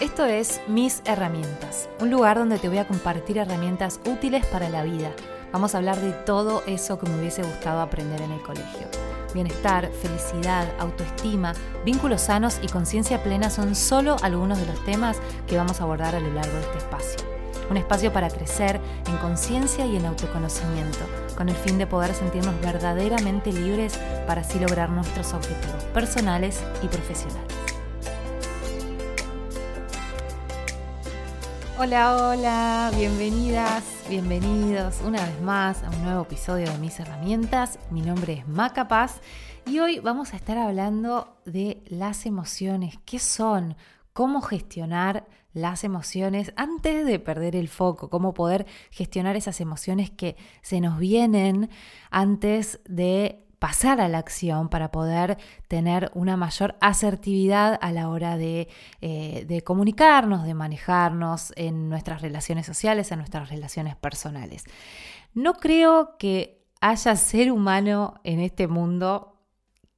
Esto es Mis Herramientas, un lugar donde te voy a compartir herramientas útiles para la vida. Vamos a hablar de todo eso que me hubiese gustado aprender en el colegio. Bienestar, felicidad, autoestima, vínculos sanos y conciencia plena son solo algunos de los temas que vamos a abordar a lo largo de este espacio. Un espacio para crecer en conciencia y en autoconocimiento, con el fin de poder sentirnos verdaderamente libres para así lograr nuestros objetivos personales y profesionales. Hola, hola, bienvenidas, bienvenidos una vez más a un nuevo episodio de Mis Herramientas. Mi nombre es Maca Paz y hoy vamos a estar hablando de las emociones, qué son, cómo gestionar las emociones antes de perder el foco, cómo poder gestionar esas emociones que se nos vienen antes de pasar a la acción para poder tener una mayor asertividad a la hora de, eh, de, comunicarnos, de manejarnos en nuestras relaciones sociales, en nuestras relaciones personales. No creo que haya ser humano en este mundo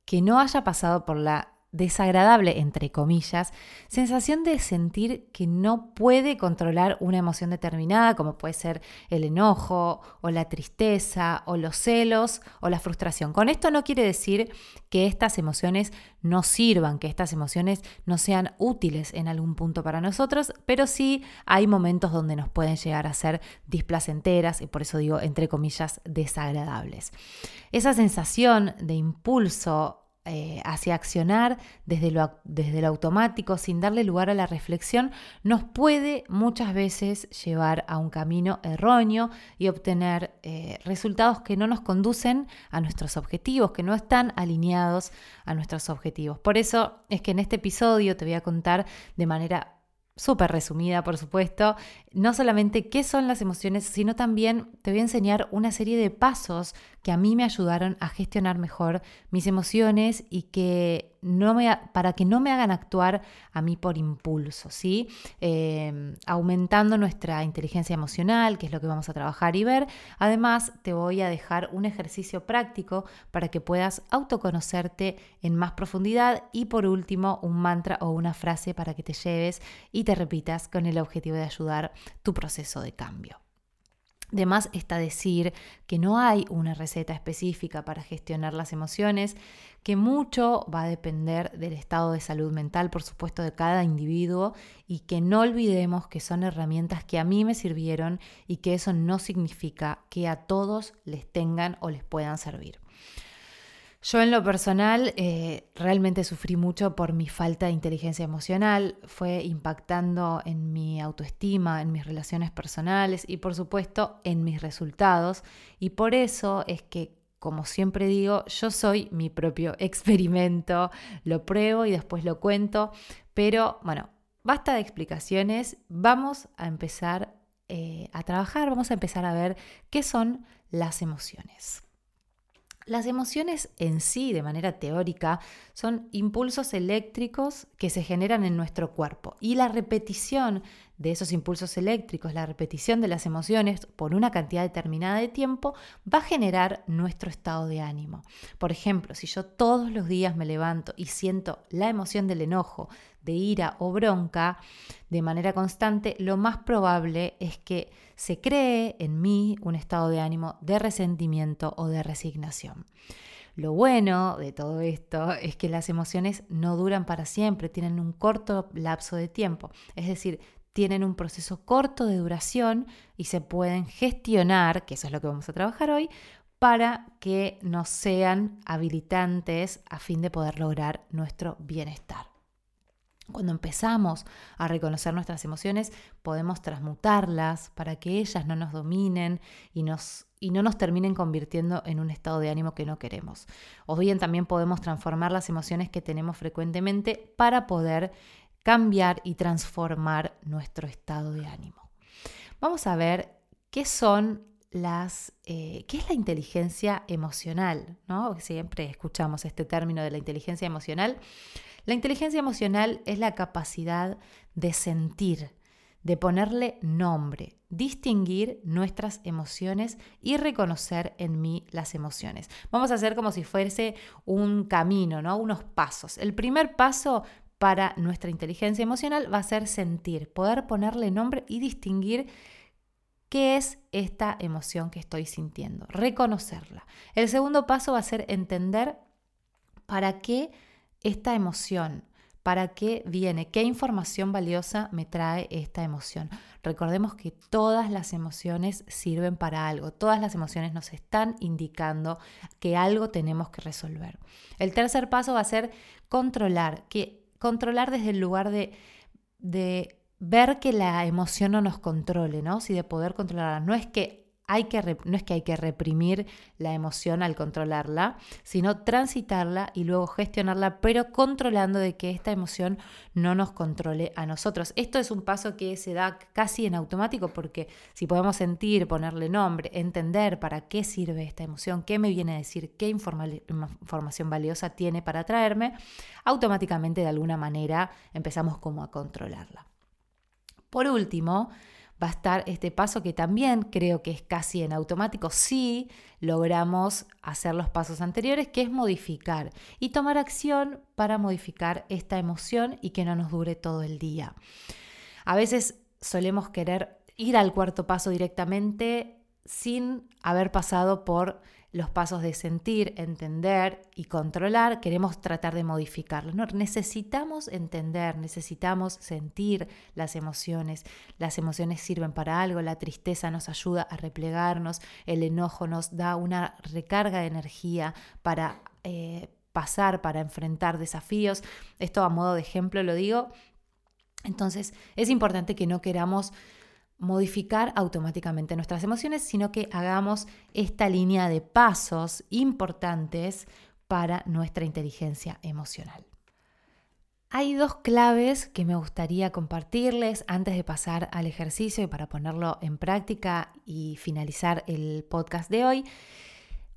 que no haya pasado por la desagradable, entre comillas, sensación de sentir que no puede controlar una emoción determinada, como puede ser el enojo o la tristeza o los celos o la frustración. Con esto no quiere decir que estas emociones no sirvan, que estas emociones no sean útiles en algún punto para nosotros, pero sí hay momentos donde nos pueden llegar a ser displacenteras y por eso digo, entre comillas, desagradables. Esa sensación de impulso eh, hacia accionar desde lo, desde lo automático sin darle lugar a la reflexión nos puede muchas veces llevar a un camino erróneo y obtener eh, resultados que no nos conducen a nuestros objetivos, que no están alineados a nuestros objetivos. Por eso es que en este episodio te voy a contar de manera súper resumida, por supuesto, no solamente qué son las emociones, sino también te voy a enseñar una serie de pasos que a mí me ayudaron a gestionar mejor mis emociones y que para que no me hagan actuar a mí por impulso, ¿sí? Em, aumentando nuestra inteligencia emocional, que es lo que vamos a trabajar y ver. Además, te voy a dejar un ejercicio práctico para que puedas autoconocerte en más profundidad y por último, un mantra o una frase para que te lleves y te repitas con el objetivo de ayudar tu proceso de cambio. Además está decir que no hay una receta específica para gestionar las emociones, que mucho va a depender del estado de salud mental, por supuesto, de cada individuo y que no olvidemos que son herramientas que a mí me sirvieron y que eso no significa que a todos les tengan o les puedan servir. Yo en lo personal eh, realmente sufrí mucho por mi falta de inteligencia emocional, fue impactando en mi autoestima, en mis relaciones personales y por supuesto en mis resultados. Y por eso es que, como siempre digo, yo soy mi propio experimento, lo pruebo y después lo cuento, pero bueno, basta de explicaciones, vamos a empezar eh, a trabajar, vamos a empezar a ver qué son las emociones. Las emociones en sí, de manera teórica, son impulsos eléctricos que se generan en nuestro cuerpo y la repetición de esos impulsos eléctricos, la repetición de las emociones por una cantidad determinada de tiempo va a generar nuestro estado de ánimo. Por ejemplo, si yo todos los días me levanto y siento la emoción del enojo, de ira o bronca de manera constante, lo más probable es que se cree en mí un estado de ánimo de resentimiento o de resignación. Lo bueno de todo esto es que las emociones no duran para siempre, tienen un corto lapso de tiempo, es decir, tienen un proceso corto de duración y se pueden gestionar, que eso es lo que vamos a trabajar hoy, para que nos sean habilitantes a fin de poder lograr nuestro bienestar. Cuando empezamos a reconocer nuestras emociones, podemos transmutarlas para que ellas no nos dominen y, nos, y no nos terminen convirtiendo en un estado de ánimo que no queremos. O bien también podemos transformar las emociones que tenemos frecuentemente para poder cambiar y transformar nuestro estado de ánimo. Vamos a ver qué son las, eh, qué es la inteligencia emocional, ¿no? Siempre escuchamos este término de la inteligencia emocional. La inteligencia emocional es la capacidad de sentir, de ponerle nombre, distinguir nuestras emociones y reconocer en mí las emociones. Vamos a hacer como si fuese un camino, ¿no? Unos pasos. El primer paso para nuestra inteligencia emocional va a ser sentir, poder ponerle nombre y distinguir qué es esta emoción que estoy sintiendo, reconocerla. El segundo paso va a ser entender para qué esta emoción, para qué viene, qué información valiosa me trae esta emoción. Recordemos que todas las emociones sirven para algo, todas las emociones nos están indicando que algo tenemos que resolver. El tercer paso va a ser controlar, que controlar desde el lugar de, de ver que la emoción no nos controle, ¿no? Si de poder controlarla. No es que no es que hay que reprimir la emoción al controlarla, sino transitarla y luego gestionarla, pero controlando de que esta emoción no nos controle a nosotros. Esto es un paso que se da casi en automático porque si podemos sentir, ponerle nombre, entender para qué sirve esta emoción, qué me viene a decir, qué información valiosa tiene para traerme, automáticamente de alguna manera empezamos como a controlarla. Por último, va a estar este paso que también creo que es casi en automático si logramos hacer los pasos anteriores, que es modificar y tomar acción para modificar esta emoción y que no nos dure todo el día. A veces solemos querer ir al cuarto paso directamente sin haber pasado por los pasos de sentir, entender y controlar, queremos tratar de modificarlos. Necesitamos entender, necesitamos sentir las emociones. Las emociones sirven para algo, la tristeza nos ayuda a replegarnos, el enojo nos da una recarga de energía para eh, pasar, para enfrentar desafíos. Esto a modo de ejemplo lo digo. Entonces es importante que no queramos modificar automáticamente nuestras emociones, sino que hagamos esta línea de pasos importantes para nuestra inteligencia emocional. Hay dos claves que me gustaría compartirles antes de pasar al ejercicio y para ponerlo en práctica y finalizar el podcast de hoy.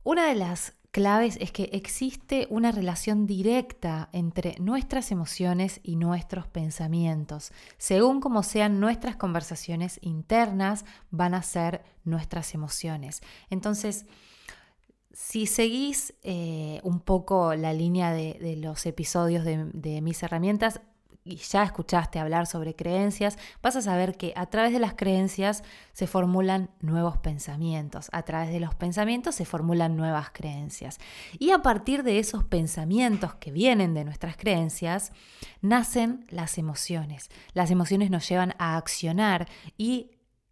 Una de las claves es que existe una relación directa entre nuestras emociones y nuestros pensamientos. Según como sean nuestras conversaciones internas, van a ser nuestras emociones. Entonces, si seguís eh, un poco la línea de, los episodios de mis herramientas, y ya escuchaste hablar sobre creencias, vas a saber que a través de las creencias se formulan nuevos pensamientos, a través de los pensamientos se formulan nuevas creencias. Y a partir de esos pensamientos que vienen de nuestras creencias, nacen las emociones. Las emociones nos llevan a accionar y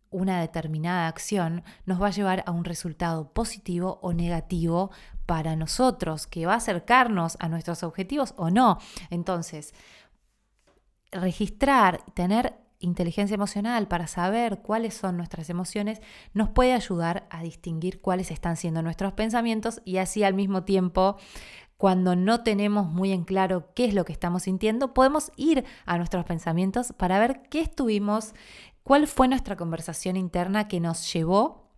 una determinada acción nos va a llevar a un resultado positivo o negativo para nosotros, que va a acercarnos a nuestros objetivos o no. Entonces, registrar, tener inteligencia emocional para saber cuáles son nuestras emociones, nos puede ayudar a distinguir cuáles están siendo nuestros pensamientos y así al mismo tiempo cuando no tenemos muy en claro qué es lo que estamos sintiendo, podemos ir a nuestros pensamientos para ver qué estuvimos, cuál fue nuestra conversación interna que nos llevó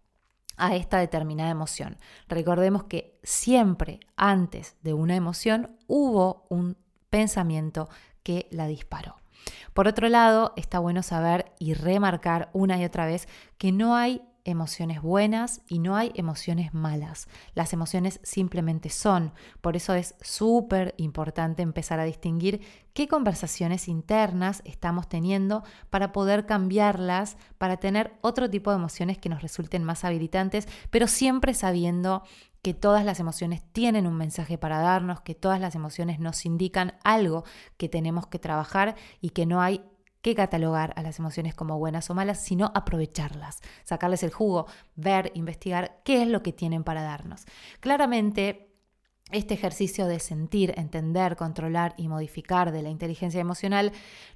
a esta determinada emoción. Recordemos que siempre antes de una emoción hubo un pensamiento que la disparó. Por otro lado, está bueno saber y remarcar una y otra vez que no hay emociones buenas y no hay emociones malas. Las emociones simplemente son. Por eso es súper importante empezar a distinguir qué conversaciones internas estamos teniendo para poder cambiarlas, para tener otro tipo de emociones que nos resulten más habilitantes, pero siempre sabiendo que todas las emociones tienen un mensaje para darnos, que todas las emociones nos indican algo que tenemos que trabajar y que no hay que catalogar a las emociones como buenas o malas, sino aprovecharlas, sacarles el jugo, ver, investigar qué es lo que tienen para darnos. Claramente, este ejercicio de sentir, entender, controlar y modificar de la inteligencia emocional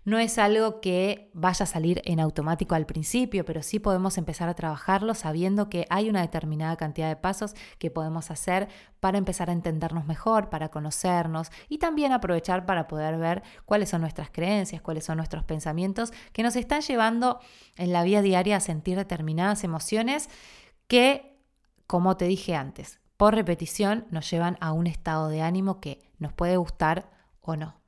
no es algo que vaya a salir en automático al principio, pero sí podemos empezar a trabajarlo sabiendo que hay una determinada cantidad de pasos que podemos hacer para empezar a entendernos mejor, para conocernos y también aprovechar para poder ver cuáles son nuestras creencias, cuáles son nuestros pensamientos que nos están llevando en la vida diaria a sentir determinadas emociones que, como te dije antes, por repetición nos llevan a un estado de ánimo que nos puede gustar o no.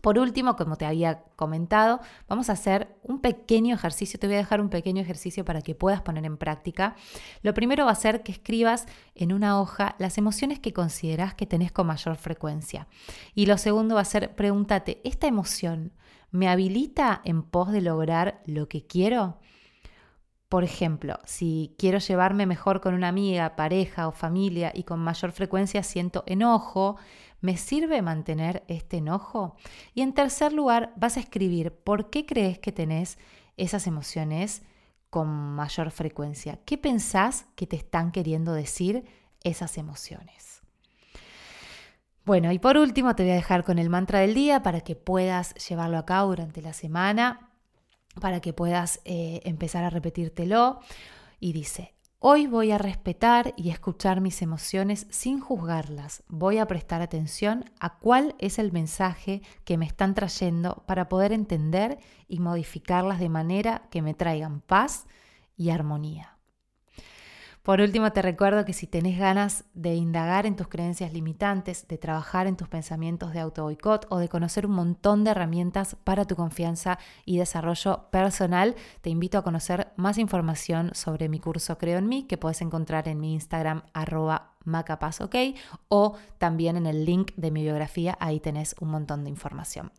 Por último, como te había comentado, vamos a hacer un pequeño ejercicio. Te voy a dejar un pequeño ejercicio para que puedas poner en práctica. Lo primero va a ser que escribas en una hoja las emociones que consideras que tenés con mayor frecuencia. Y lo segundo va a ser pregúntate, ¿esta emoción me habilita en pos de lograr lo que quiero? Por ejemplo, si quiero llevarme mejor con una amiga, pareja o familia y con mayor frecuencia siento enojo, ¿Me sirve mantener este enojo? Y en tercer lugar, vas a escribir por qué crees que tenés esas emociones con mayor frecuencia. ¿Qué pensás que te están queriendo decir esas emociones? Bueno, y por último te voy a dejar con el mantra del día para que puedas llevarlo a cabo durante la semana, para que puedas eh, empezar a repetírtelo. Y dice, Hoy voy a respetar y escuchar mis emociones sin juzgarlas. Voy a prestar atención a cuál es el mensaje que me están trayendo para poder entender y modificarlas de manera que me traigan paz y armonía. Por último, te recuerdo que si tenés ganas de indagar en tus creencias limitantes, de trabajar en tus pensamientos de auto boicot o de conocer un montón de herramientas para tu confianza y desarrollo personal, te invito a conocer más información sobre mi curso Creo en mí, que puedes encontrar en mi Instagram arroba Macapaz OK o también en el link de mi biografía, ahí tenés un montón de información.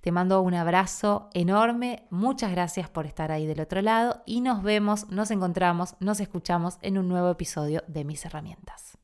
Te mando un abrazo enorme, muchas gracias por estar ahí del otro lado y nos vemos, nos encontramos, nos escuchamos en un nuevo episodio de Mis Herramientas.